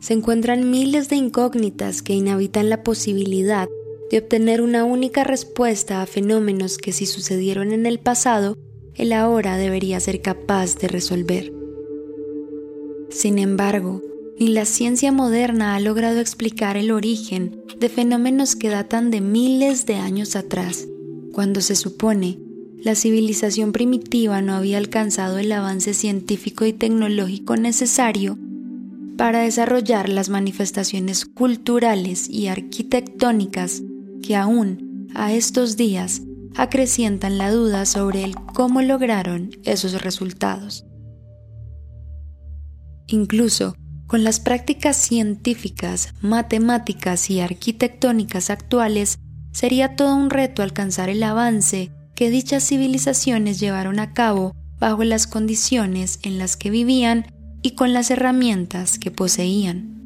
se encuentran miles de incógnitas que inhabitan la posibilidad de obtener una única respuesta a fenómenos que si sucedieron en el pasado, el ahora debería ser capaz de resolver. Sin embargo, ni la ciencia moderna ha logrado explicar el origen de fenómenos que datan de miles de años atrás, cuando se supone la civilización primitiva no había alcanzado el avance científico y tecnológico necesario para desarrollar las manifestaciones culturales y arquitectónicas que aún a estos días acrecientan la duda sobre el cómo lograron esos resultados. Incluso con las prácticas científicas, matemáticas y arquitectónicas actuales, sería todo un reto alcanzar el avance que dichas civilizaciones llevaron a cabo bajo las condiciones en las que vivían y con las herramientas que poseían.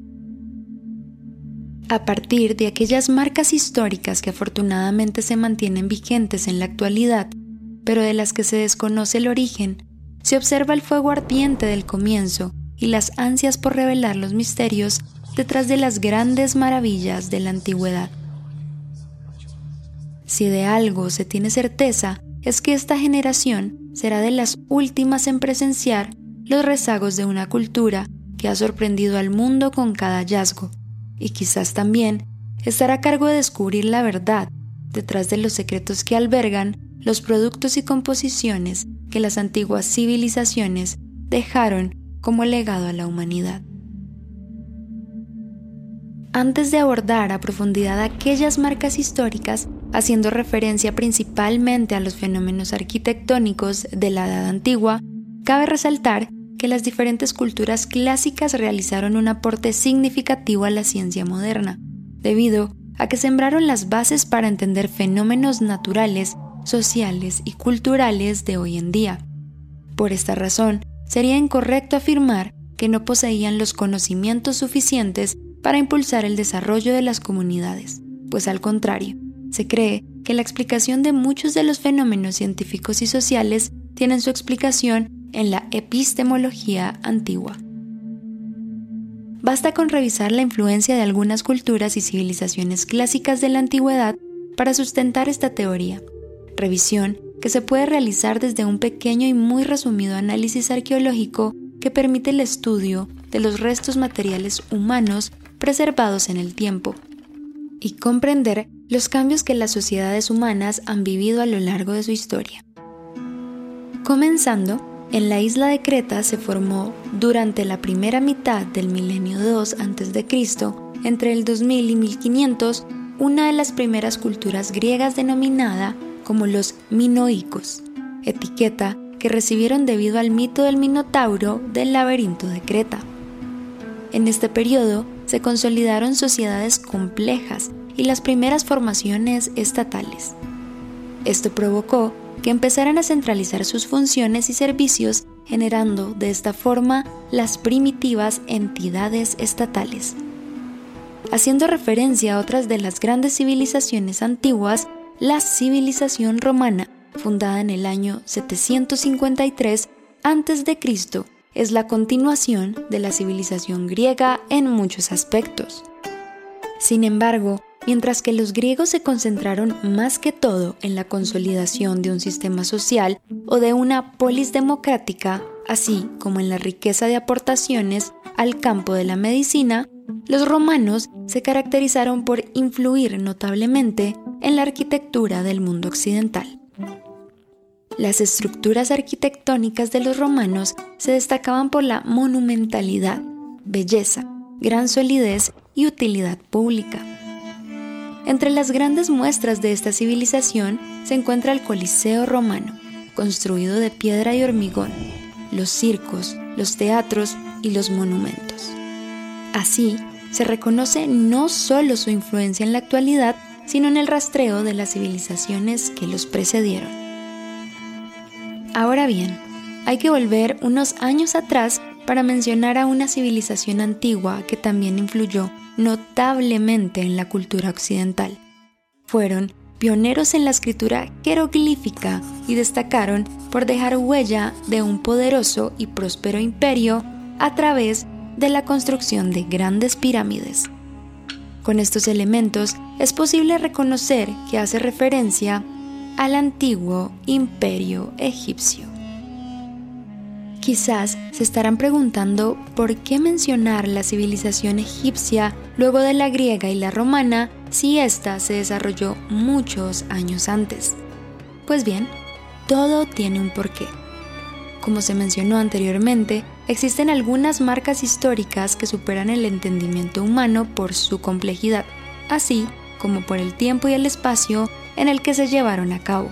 A partir de aquellas marcas históricas que afortunadamente se mantienen vigentes en la actualidad, pero de las que se desconoce el origen, se observa el fuego ardiente del comienzo y las ansias por revelar los misterios detrás de las grandes maravillas de la antigüedad. Si de algo se tiene certeza, es que esta generación será de las últimas en presenciar los rezagos de una cultura que ha sorprendido al mundo con cada hallazgo, y quizás también estará a cargo de descubrir la verdad detrás de los secretos que albergan los productos y composiciones que las antiguas civilizaciones dejaron como legado a la humanidad. Antes de abordar a profundidad aquellas marcas históricas, haciendo referencia principalmente a los fenómenos arquitectónicos de la Edad Antigua, cabe resaltar que las diferentes culturas clásicas realizaron un aporte significativo a la ciencia moderna, debido a que sembraron las bases para entender fenómenos naturales, sociales y culturales de hoy en día. Por esta razón, sería incorrecto afirmar que no poseían los conocimientos suficientes para impulsar el desarrollo de las comunidades, pues al contrario, se cree que la explicación de muchos de los fenómenos científicos y sociales tienen su explicación en la epistemología antigua. Basta con revisar la influencia de algunas culturas y civilizaciones clásicas de la antigüedad para sustentar esta teoría, revisión que se puede realizar desde un pequeño y muy resumido análisis arqueológico que permite el estudio de los restos materiales humanos preservados en el tiempo y comprender los cambios que las sociedades humanas han vivido a lo largo de su historia. Comenzando, en la isla de Creta se formó durante la primera mitad del milenio II a.C., entre el 2000 y 1500, una de las primeras culturas griegas denominada como los minoicos, etiqueta que recibieron debido al mito del Minotauro del laberinto de Creta. En este periodo se consolidaron sociedades complejas y las primeras formaciones estatales. Esto provocó que empezaran a centralizar sus funciones y servicios, generando de esta forma las primitivas entidades estatales. Haciendo referencia a otras de las grandes civilizaciones antiguas, la civilización romana, fundada en el año 753 a.C., es la continuación de la civilización griega en muchos aspectos. Sin embargo, mientras que los griegos se concentraron más que todo en la consolidación de un sistema social o de una polis democrática, así como en la riqueza de aportaciones al campo de la medicina, los romanos se caracterizaron por influir notablemente en la arquitectura del mundo occidental. Las estructuras arquitectónicas de los romanos se destacaban por la monumentalidad, belleza, gran solidez y utilidad pública. Entre las grandes muestras de esta civilización se encuentra el Coliseo romano, construido de piedra y hormigón, los circos, los teatros y los monumentos. Así, se reconoce no solo su influencia en la actualidad, sino en el rastreo de las civilizaciones que los precedieron. Ahora bien, hay que volver unos años atrás para mencionar a una civilización antigua que también influyó notablemente en la cultura occidental. Fueron pioneros en la escritura jeroglífica y destacaron por dejar huella de un poderoso y próspero imperio a través de la construcción de grandes pirámides. Con estos elementos es posible reconocer que hace referencia al antiguo imperio egipcio. Quizás se estarán preguntando por qué mencionar la civilización egipcia luego de la griega y la romana si ésta se desarrolló muchos años antes. Pues bien, todo tiene un porqué. Como se mencionó anteriormente, existen algunas marcas históricas que superan el entendimiento humano por su complejidad, así como por el tiempo y el espacio en el que se llevaron a cabo.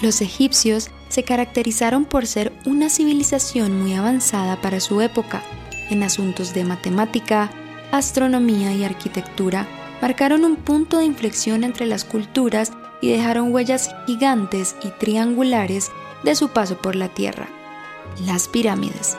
Los egipcios se caracterizaron por ser una civilización muy avanzada para su época. En asuntos de matemática, astronomía y arquitectura, marcaron un punto de inflexión entre las culturas y dejaron huellas gigantes y triangulares de su paso por la Tierra, las pirámides.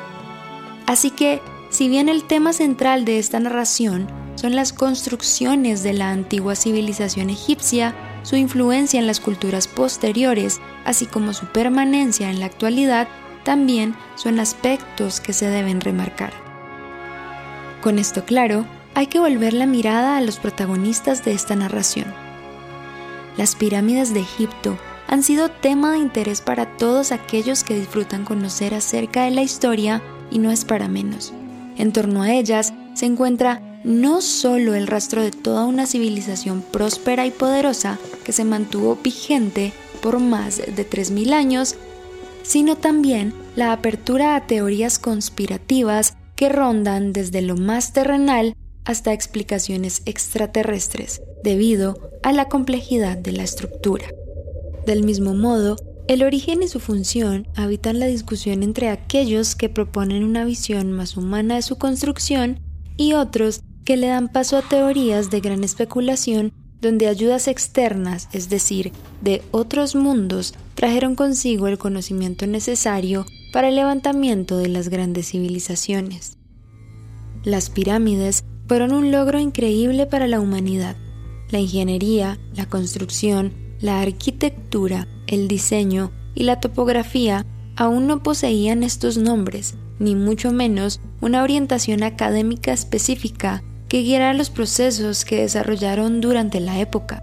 Así que, si bien el tema central de esta narración son las construcciones de la antigua civilización egipcia, su influencia en las culturas posteriores, así como su permanencia en la actualidad, también son aspectos que se deben remarcar. Con esto claro, hay que volver la mirada a los protagonistas de esta narración. Las pirámides de Egipto han sido tema de interés para todos aquellos que disfrutan conocer acerca de la historia y no es para menos. En torno a ellas se encuentra no solo el rastro de toda una civilización próspera y poderosa que se mantuvo vigente por más de 3.000 años, sino también la apertura a teorías conspirativas que rondan desde lo más terrenal hasta explicaciones extraterrestres, debido a la complejidad de la estructura. Del mismo modo, el origen y su función habitan la discusión entre aquellos que proponen una visión más humana de su construcción y otros que le dan paso a teorías de gran especulación donde ayudas externas, es decir, de otros mundos, trajeron consigo el conocimiento necesario para el levantamiento de las grandes civilizaciones. Las pirámides fueron un logro increíble para la humanidad. La ingeniería, la construcción, la arquitectura, el diseño y la topografía aún no poseían estos nombres, ni mucho menos una orientación académica específica que guiara los procesos que desarrollaron durante la época.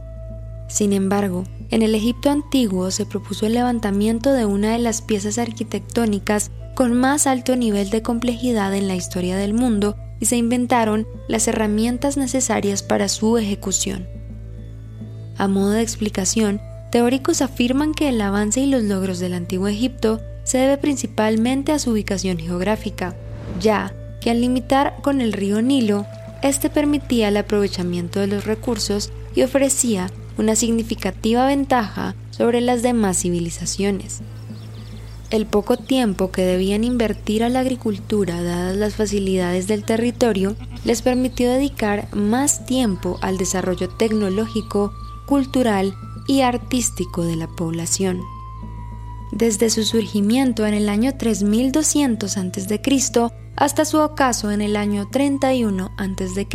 Sin embargo, en el Egipto antiguo se propuso el levantamiento de una de las piezas arquitectónicas con más alto nivel de complejidad en la historia del mundo y se inventaron las herramientas necesarias para su ejecución. A modo de explicación, teóricos afirman que el avance y los logros del antiguo Egipto se debe principalmente a su ubicación geográfica, ya que al limitar con el río Nilo este permitía el aprovechamiento de los recursos y ofrecía una significativa ventaja sobre las demás civilizaciones. El poco tiempo que debían invertir a la agricultura dadas las facilidades del territorio les permitió dedicar más tiempo al desarrollo tecnológico, cultural y artístico de la población. Desde su surgimiento en el año 3200 a.C., hasta su ocaso en el año 31 a.C.,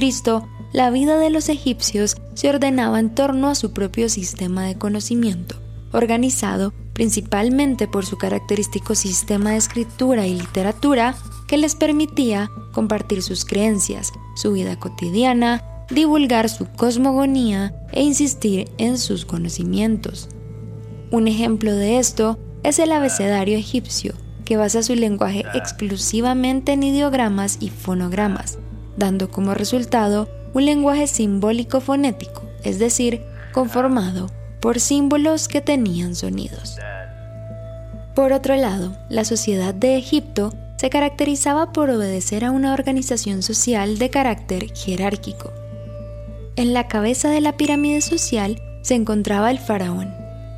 la vida de los egipcios se ordenaba en torno a su propio sistema de conocimiento, organizado principalmente por su característico sistema de escritura y literatura que les permitía compartir sus creencias, su vida cotidiana, divulgar su cosmogonía e insistir en sus conocimientos. Un ejemplo de esto es el abecedario egipcio, que basa su lenguaje exclusivamente en ideogramas y fonogramas, dando como resultado un lenguaje simbólico fonético, es decir, conformado por símbolos que tenían sonidos. Por otro lado, la sociedad de Egipto se caracterizaba por obedecer a una organización social de carácter jerárquico. En la cabeza de la pirámide social se encontraba el faraón,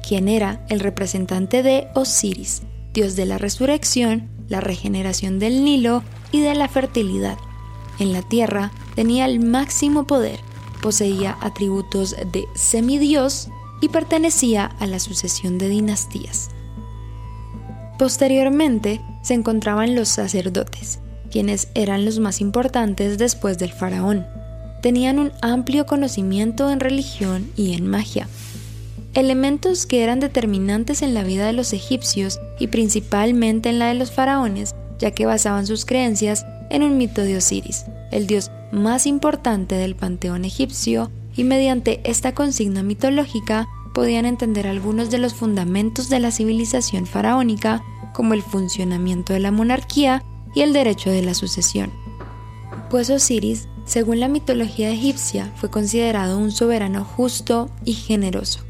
quien era el representante de Osiris, dios de la resurrección, la regeneración del Nilo y de la fertilidad. En la tierra tenía el máximo poder, poseía atributos de semidios y pertenecía a la sucesión de dinastías. Posteriormente se encontraban los sacerdotes, quienes eran los más importantes después del faraón. Tenían un amplio conocimiento en religión y en magia, elementos que eran determinantes en la vida de los egipcios y principalmente en la de los faraones, ya que basaban sus creencias en un mito de Osiris, el dios más importante del panteón egipcio, y mediante esta consigna mitológica podían entender algunos de los fundamentos de la civilización faraónica, como el funcionamiento de la monarquía y el derecho de la sucesión. Pues Osiris, según la mitología egipcia, fue considerado un soberano justo y generoso.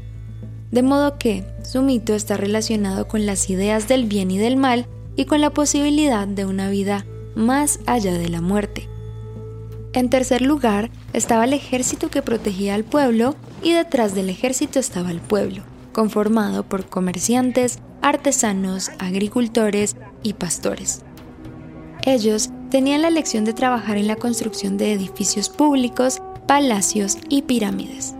De modo que su mito está relacionado con las ideas del bien y del mal y con la posibilidad de una vida más allá de la muerte. En tercer lugar estaba el ejército que protegía al pueblo y detrás del ejército estaba el pueblo, conformado por comerciantes, artesanos, agricultores y pastores. Ellos tenían la lección de trabajar en la construcción de edificios públicos, palacios y pirámides.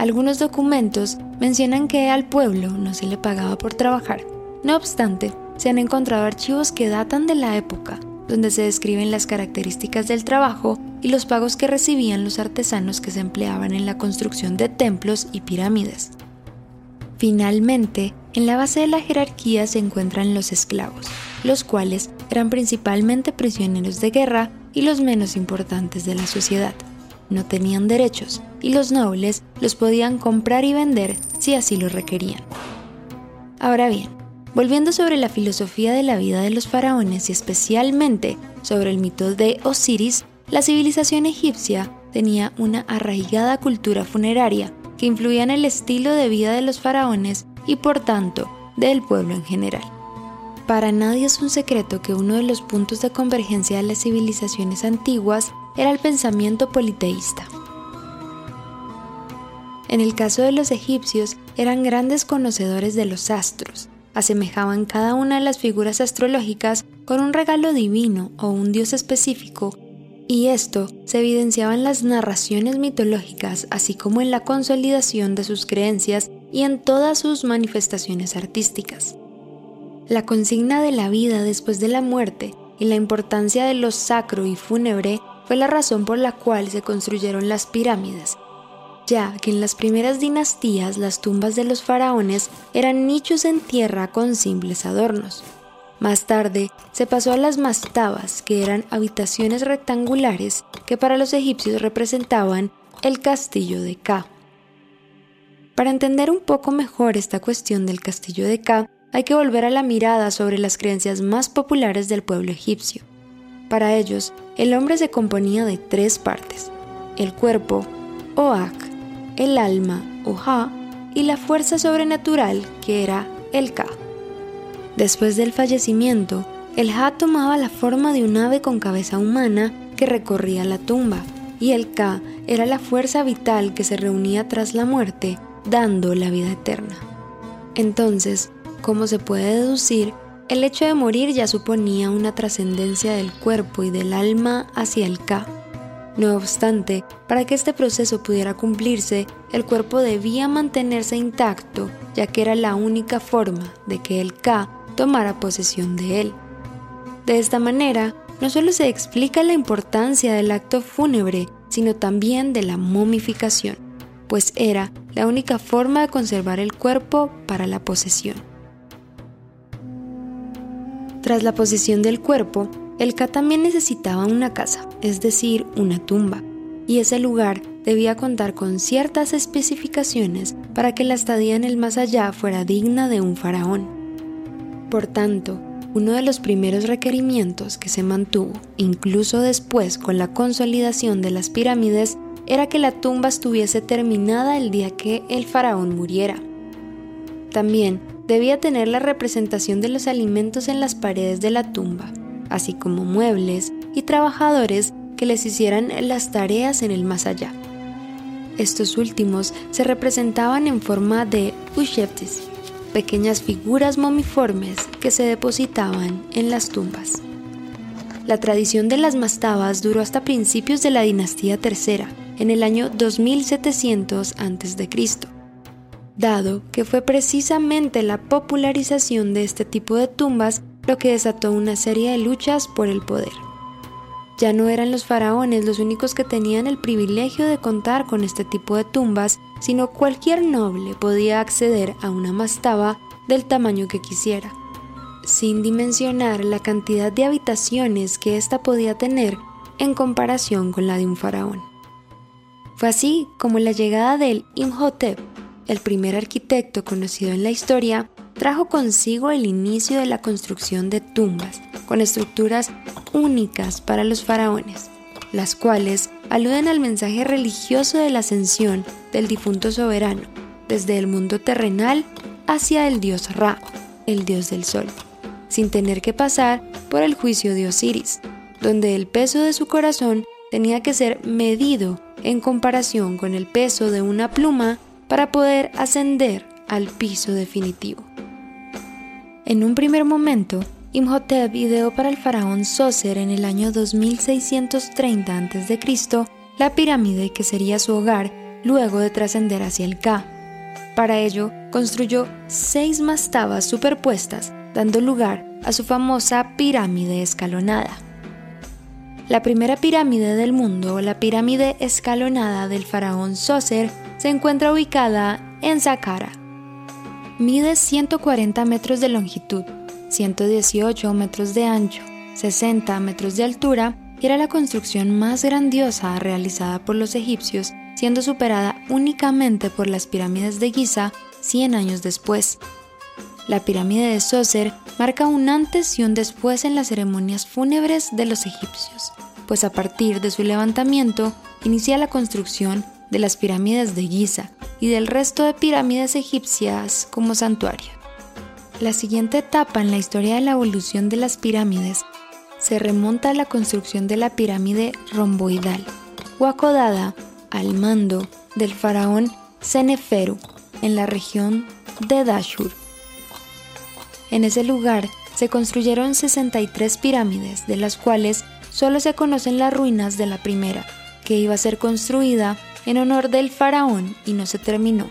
Algunos documentos mencionan que al pueblo no se le pagaba por trabajar. No obstante, se han encontrado archivos que datan de la época, donde se describen las características del trabajo y los pagos que recibían los artesanos que se empleaban en la construcción de templos y pirámides. Finalmente, en la base de la jerarquía se encuentran los esclavos, los cuales eran principalmente prisioneros de guerra y los menos importantes de la sociedad no tenían derechos y los nobles los podían comprar y vender si así lo requerían. Ahora bien, volviendo sobre la filosofía de la vida de los faraones y especialmente sobre el mito de Osiris, la civilización egipcia tenía una arraigada cultura funeraria que influía en el estilo de vida de los faraones y por tanto del pueblo en general. Para nadie es un secreto que uno de los puntos de convergencia de las civilizaciones antiguas era el pensamiento politeísta. En el caso de los egipcios, eran grandes conocedores de los astros, asemejaban cada una de las figuras astrológicas con un regalo divino o un dios específico, y esto se evidenciaba en las narraciones mitológicas, así como en la consolidación de sus creencias y en todas sus manifestaciones artísticas. La consigna de la vida después de la muerte y la importancia de lo sacro y fúnebre fue la razón por la cual se construyeron las pirámides, ya que en las primeras dinastías las tumbas de los faraones eran nichos en tierra con simples adornos. Más tarde se pasó a las mastabas, que eran habitaciones rectangulares que para los egipcios representaban el castillo de Ka. Para entender un poco mejor esta cuestión del castillo de Ka, hay que volver a la mirada sobre las creencias más populares del pueblo egipcio. Para ellos, el hombre se componía de tres partes, el cuerpo, Oak, el alma, Oha, y la fuerza sobrenatural, que era el Ka. Después del fallecimiento, el Ha tomaba la forma de un ave con cabeza humana que recorría la tumba, y el Ka era la fuerza vital que se reunía tras la muerte, dando la vida eterna. Entonces, como se puede deducir, el hecho de morir ya suponía una trascendencia del cuerpo y del alma hacia el Ka. No obstante, para que este proceso pudiera cumplirse, el cuerpo debía mantenerse intacto, ya que era la única forma de que el Ka tomara posesión de él. De esta manera, no solo se explica la importancia del acto fúnebre, sino también de la momificación, pues era la única forma de conservar el cuerpo para la posesión. Tras la posesión del cuerpo, el Ka también necesitaba una casa, es decir, una tumba, y ese lugar debía contar con ciertas especificaciones para que la estadía en el más allá fuera digna de un faraón. Por tanto, uno de los primeros requerimientos que se mantuvo, incluso después con la consolidación de las pirámides, era que la tumba estuviese terminada el día que el faraón muriera. También debía tener la representación de los alimentos en las paredes de la tumba, así como muebles y trabajadores que les hicieran las tareas en el más allá. Estos últimos se representaban en forma de usheptis, pequeñas figuras momiformes que se depositaban en las tumbas. La tradición de las mastabas duró hasta principios de la dinastía tercera, en el año 2700 a.C., dado que fue precisamente la popularización de este tipo de tumbas lo que desató una serie de luchas por el poder. Ya no eran los faraones los únicos que tenían el privilegio de contar con este tipo de tumbas, sino cualquier noble podía acceder a una mastaba del tamaño que quisiera, sin dimensionar la cantidad de habitaciones que ésta podía tener en comparación con la de un faraón. Fue así como la llegada del Imhotep, el primer arquitecto conocido en la historia, trajo consigo el inicio de la construcción de tumbas, con estructuras únicas para los faraones, las cuales aluden al mensaje religioso de la ascensión del difunto soberano, desde el mundo terrenal hacia el dios Ra, el dios del sol, sin tener que pasar por el juicio de Osiris, donde el peso de su corazón tenía que ser medido en comparación con el peso de una pluma para poder ascender al piso definitivo. En un primer momento, Imhotep ideó para el faraón Sócer en el año 2630 a.C. la pirámide que sería su hogar luego de trascender hacia el Ka. Para ello, construyó seis mastabas superpuestas, dando lugar a su famosa pirámide escalonada. La primera pirámide del mundo, la pirámide escalonada del faraón Sócer, se encuentra ubicada en Saqqara. Mide 140 metros de longitud, 118 metros de ancho, 60 metros de altura y era la construcción más grandiosa realizada por los egipcios, siendo superada únicamente por las pirámides de Giza 100 años después. La pirámide de Sócer marca un antes y un después en las ceremonias fúnebres de los egipcios, pues a partir de su levantamiento inicia la construcción de las pirámides de Giza y del resto de pirámides egipcias como santuario. La siguiente etapa en la historia de la evolución de las pirámides se remonta a la construcción de la pirámide romboidal o acodada al mando del faraón Seneferu en la región de Dashur. En ese lugar se construyeron 63 pirámides, de las cuales solo se conocen las ruinas de la primera, que iba a ser construida en honor del faraón y no se terminó.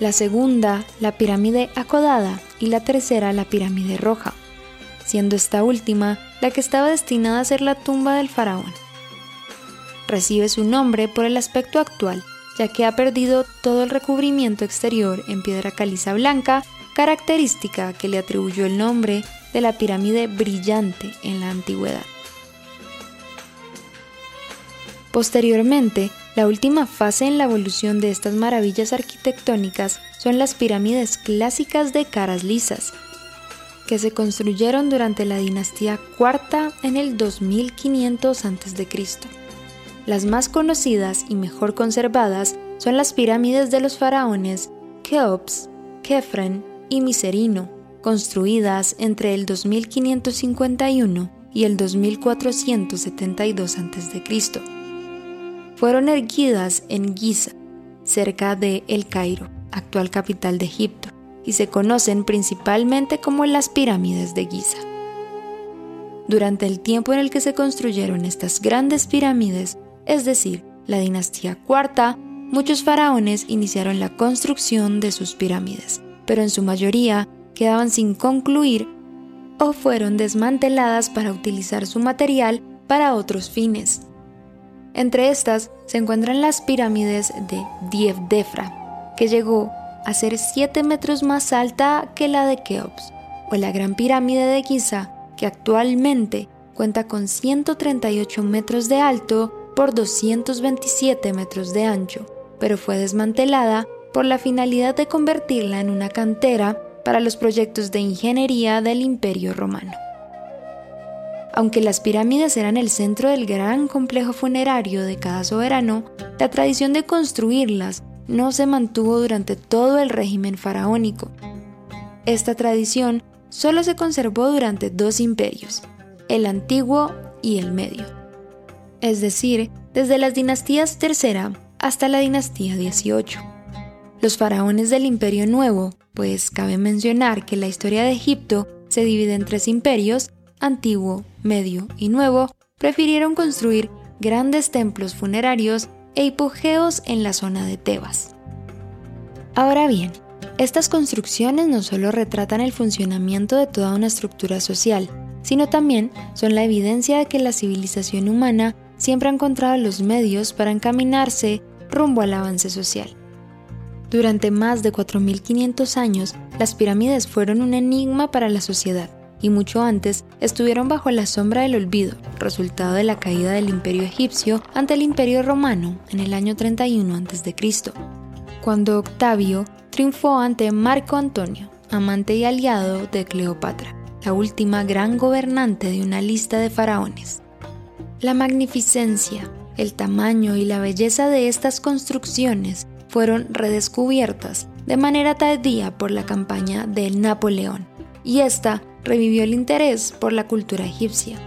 La segunda, la pirámide acodada, y la tercera, la pirámide roja, siendo esta última la que estaba destinada a ser la tumba del faraón. Recibe su nombre por el aspecto actual, ya que ha perdido todo el recubrimiento exterior en piedra caliza blanca característica que le atribuyó el nombre de la pirámide brillante en la antigüedad. Posteriormente, la última fase en la evolución de estas maravillas arquitectónicas son las pirámides clásicas de caras lisas, que se construyeron durante la dinastía IV en el 2500 a.C. Las más conocidas y mejor conservadas son las pirámides de los faraones Keops, Kefren y Miserino, construidas entre el 2551 y el 2472 a.C. Fueron erguidas en Giza, cerca de El Cairo, actual capital de Egipto, y se conocen principalmente como las pirámides de Giza. Durante el tiempo en el que se construyeron estas grandes pirámides, es decir, la dinastía cuarta, muchos faraones iniciaron la construcción de sus pirámides pero en su mayoría quedaban sin concluir o fueron desmanteladas para utilizar su material para otros fines. Entre estas se encuentran las pirámides de Dievdefra, que llegó a ser 7 metros más alta que la de Keops, o la Gran Pirámide de Giza, que actualmente cuenta con 138 metros de alto por 227 metros de ancho, pero fue desmantelada por la finalidad de convertirla en una cantera para los proyectos de ingeniería del Imperio Romano. Aunque las pirámides eran el centro del gran complejo funerario de cada soberano, la tradición de construirlas no se mantuvo durante todo el régimen faraónico. Esta tradición solo se conservó durante dos imperios, el antiguo y el medio, es decir, desde las dinastías tercera hasta la dinastía 18 los faraones del Imperio Nuevo, pues cabe mencionar que la historia de Egipto se divide en tres imperios, antiguo, medio y nuevo, prefirieron construir grandes templos funerarios e hipogeos en la zona de Tebas. Ahora bien, estas construcciones no solo retratan el funcionamiento de toda una estructura social, sino también son la evidencia de que la civilización humana siempre ha encontrado los medios para encaminarse rumbo al avance social. Durante más de 4.500 años, las pirámides fueron un enigma para la sociedad y mucho antes estuvieron bajo la sombra del olvido, resultado de la caída del imperio egipcio ante el imperio romano en el año 31 a.C., cuando Octavio triunfó ante Marco Antonio, amante y aliado de Cleopatra, la última gran gobernante de una lista de faraones. La magnificencia, el tamaño y la belleza de estas construcciones fueron redescubiertas de manera tardía por la campaña de Napoleón, y esta revivió el interés por la cultura egipcia.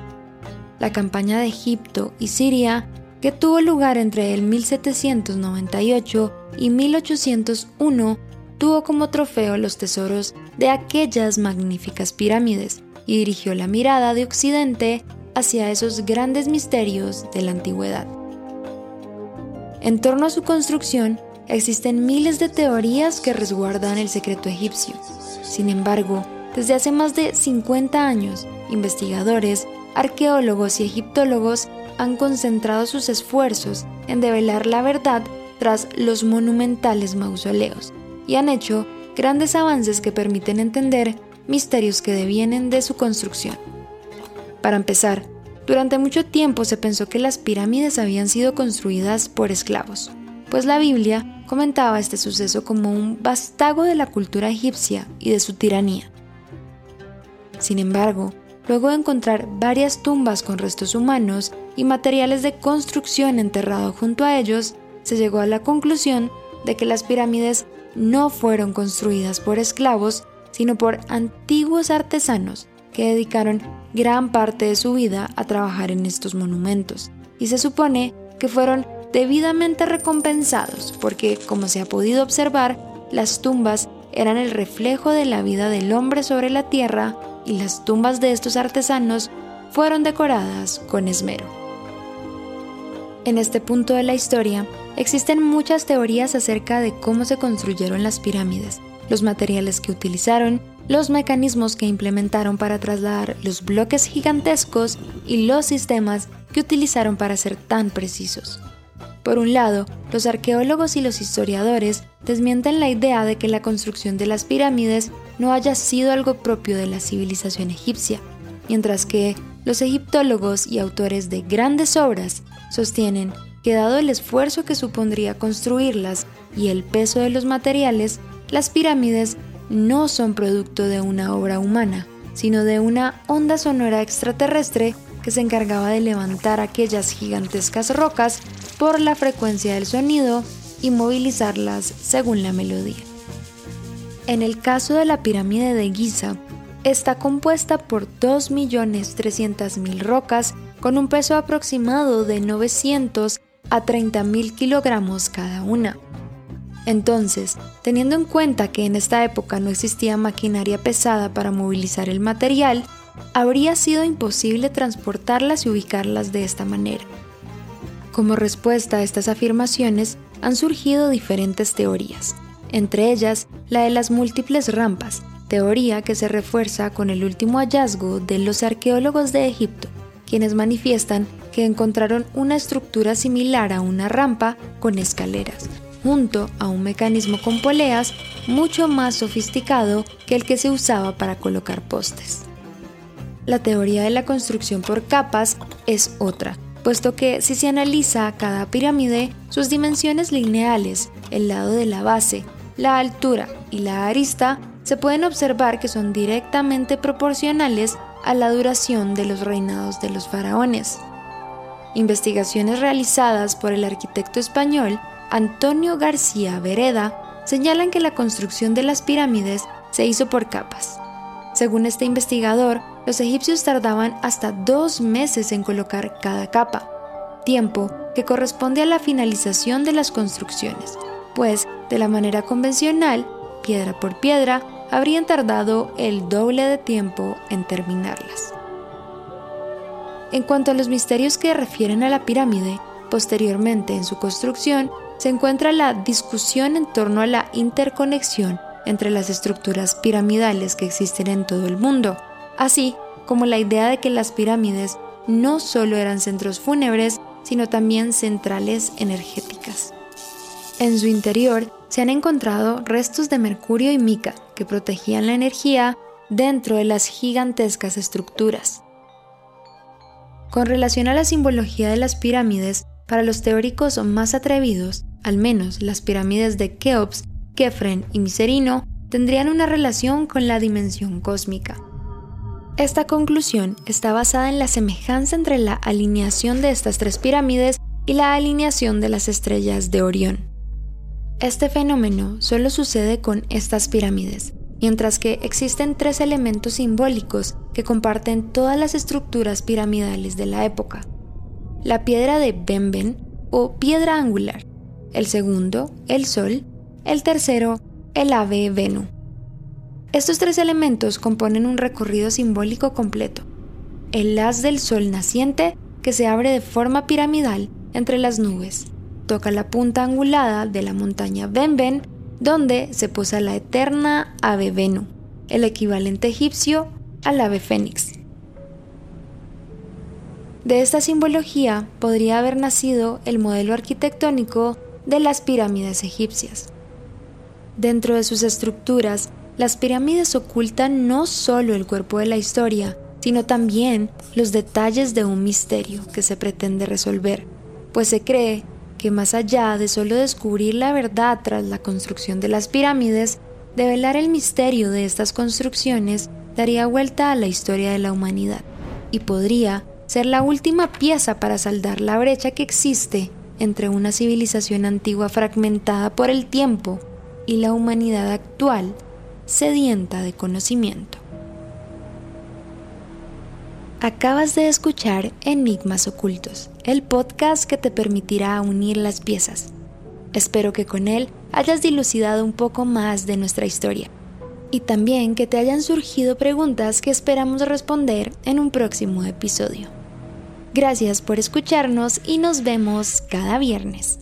La campaña de Egipto y Siria, que tuvo lugar entre el 1798 y 1801, tuvo como trofeo los tesoros de aquellas magníficas pirámides y dirigió la mirada de Occidente hacia esos grandes misterios de la antigüedad. En torno a su construcción existen miles de teorías que resguardan el secreto egipcio. Sin embargo, desde hace más de 50 años, investigadores, arqueólogos y egiptólogos han concentrado sus esfuerzos en develar la verdad tras los monumentales mausoleos y han hecho grandes avances que permiten entender misterios que devienen de su construcción. Para empezar, durante mucho tiempo se pensó que las pirámides habían sido construidas por esclavos, pues la Biblia comentaba este suceso como un vástago de la cultura egipcia y de su tiranía. Sin embargo, luego de encontrar varias tumbas con restos humanos y materiales de construcción enterrados junto a ellos, se llegó a la conclusión de que las pirámides no fueron construidas por esclavos, sino por antiguos artesanos que dedicaron gran parte de su vida a trabajar en estos monumentos, y se supone que fueron debidamente recompensados porque, como se ha podido observar, las tumbas eran el reflejo de la vida del hombre sobre la tierra y las tumbas de estos artesanos fueron decoradas con esmero. En este punto de la historia, existen muchas teorías acerca de cómo se construyeron las pirámides, los materiales que utilizaron, los mecanismos que implementaron para trasladar los bloques gigantescos y los sistemas que utilizaron para ser tan precisos. Por un lado, los arqueólogos y los historiadores desmienten la idea de que la construcción de las pirámides no haya sido algo propio de la civilización egipcia, mientras que los egiptólogos y autores de grandes obras sostienen que dado el esfuerzo que supondría construirlas y el peso de los materiales, las pirámides no son producto de una obra humana, sino de una onda sonora extraterrestre que se encargaba de levantar aquellas gigantescas rocas por la frecuencia del sonido y movilizarlas según la melodía. En el caso de la pirámide de Giza, está compuesta por 2.300.000 rocas con un peso aproximado de 900 a 30.000 kilogramos cada una. Entonces, teniendo en cuenta que en esta época no existía maquinaria pesada para movilizar el material, habría sido imposible transportarlas y ubicarlas de esta manera. Como respuesta a estas afirmaciones han surgido diferentes teorías, entre ellas la de las múltiples rampas, teoría que se refuerza con el último hallazgo de los arqueólogos de Egipto, quienes manifiestan que encontraron una estructura similar a una rampa con escaleras, junto a un mecanismo con poleas mucho más sofisticado que el que se usaba para colocar postes. La teoría de la construcción por capas es otra, puesto que si se analiza cada pirámide, sus dimensiones lineales, el lado de la base, la altura y la arista, se pueden observar que son directamente proporcionales a la duración de los reinados de los faraones. Investigaciones realizadas por el arquitecto español Antonio García Vereda señalan que la construcción de las pirámides se hizo por capas. Según este investigador, los egipcios tardaban hasta dos meses en colocar cada capa, tiempo que corresponde a la finalización de las construcciones, pues de la manera convencional, piedra por piedra, habrían tardado el doble de tiempo en terminarlas. En cuanto a los misterios que refieren a la pirámide, Posteriormente, en su construcción, se encuentra la discusión en torno a la interconexión entre las estructuras piramidales que existen en todo el mundo, así como la idea de que las pirámides no solo eran centros fúnebres, sino también centrales energéticas. En su interior se han encontrado restos de mercurio y mica que protegían la energía dentro de las gigantescas estructuras. Con relación a la simbología de las pirámides, para los teóricos más atrevidos, al menos las pirámides de Keops, Kefren y Miserino tendrían una relación con la dimensión cósmica. Esta conclusión está basada en la semejanza entre la alineación de estas tres pirámides y la alineación de las estrellas de Orión. Este fenómeno solo sucede con estas pirámides, mientras que existen tres elementos simbólicos que comparten todas las estructuras piramidales de la época. La piedra de Benben o piedra angular, el segundo, el sol, el tercero, el ave Venu. Estos tres elementos componen un recorrido simbólico completo. El haz del sol naciente que se abre de forma piramidal entre las nubes. Toca la punta angulada de la montaña Benben, donde se posa la eterna ave Venu, el equivalente egipcio al ave fénix. De esta simbología podría haber nacido el modelo arquitectónico de las pirámides egipcias. Dentro de sus estructuras, las pirámides ocultan no solo el cuerpo de la historia, sino también los detalles de un misterio que se pretende resolver, pues se cree que más allá de solo descubrir la verdad tras la construcción de las pirámides, develar el misterio de estas construcciones daría vuelta a la historia de la humanidad y podría ser la última pieza para saldar la brecha que existe entre una civilización antigua fragmentada por el tiempo y la humanidad actual sedienta de conocimiento. Acabas de escuchar Enigmas Ocultos, el podcast que te permitirá unir las piezas. Espero que con él hayas dilucidado un poco más de nuestra historia y también que te hayan surgido preguntas que esperamos responder en un próximo episodio. Gracias por escucharnos y nos vemos cada viernes.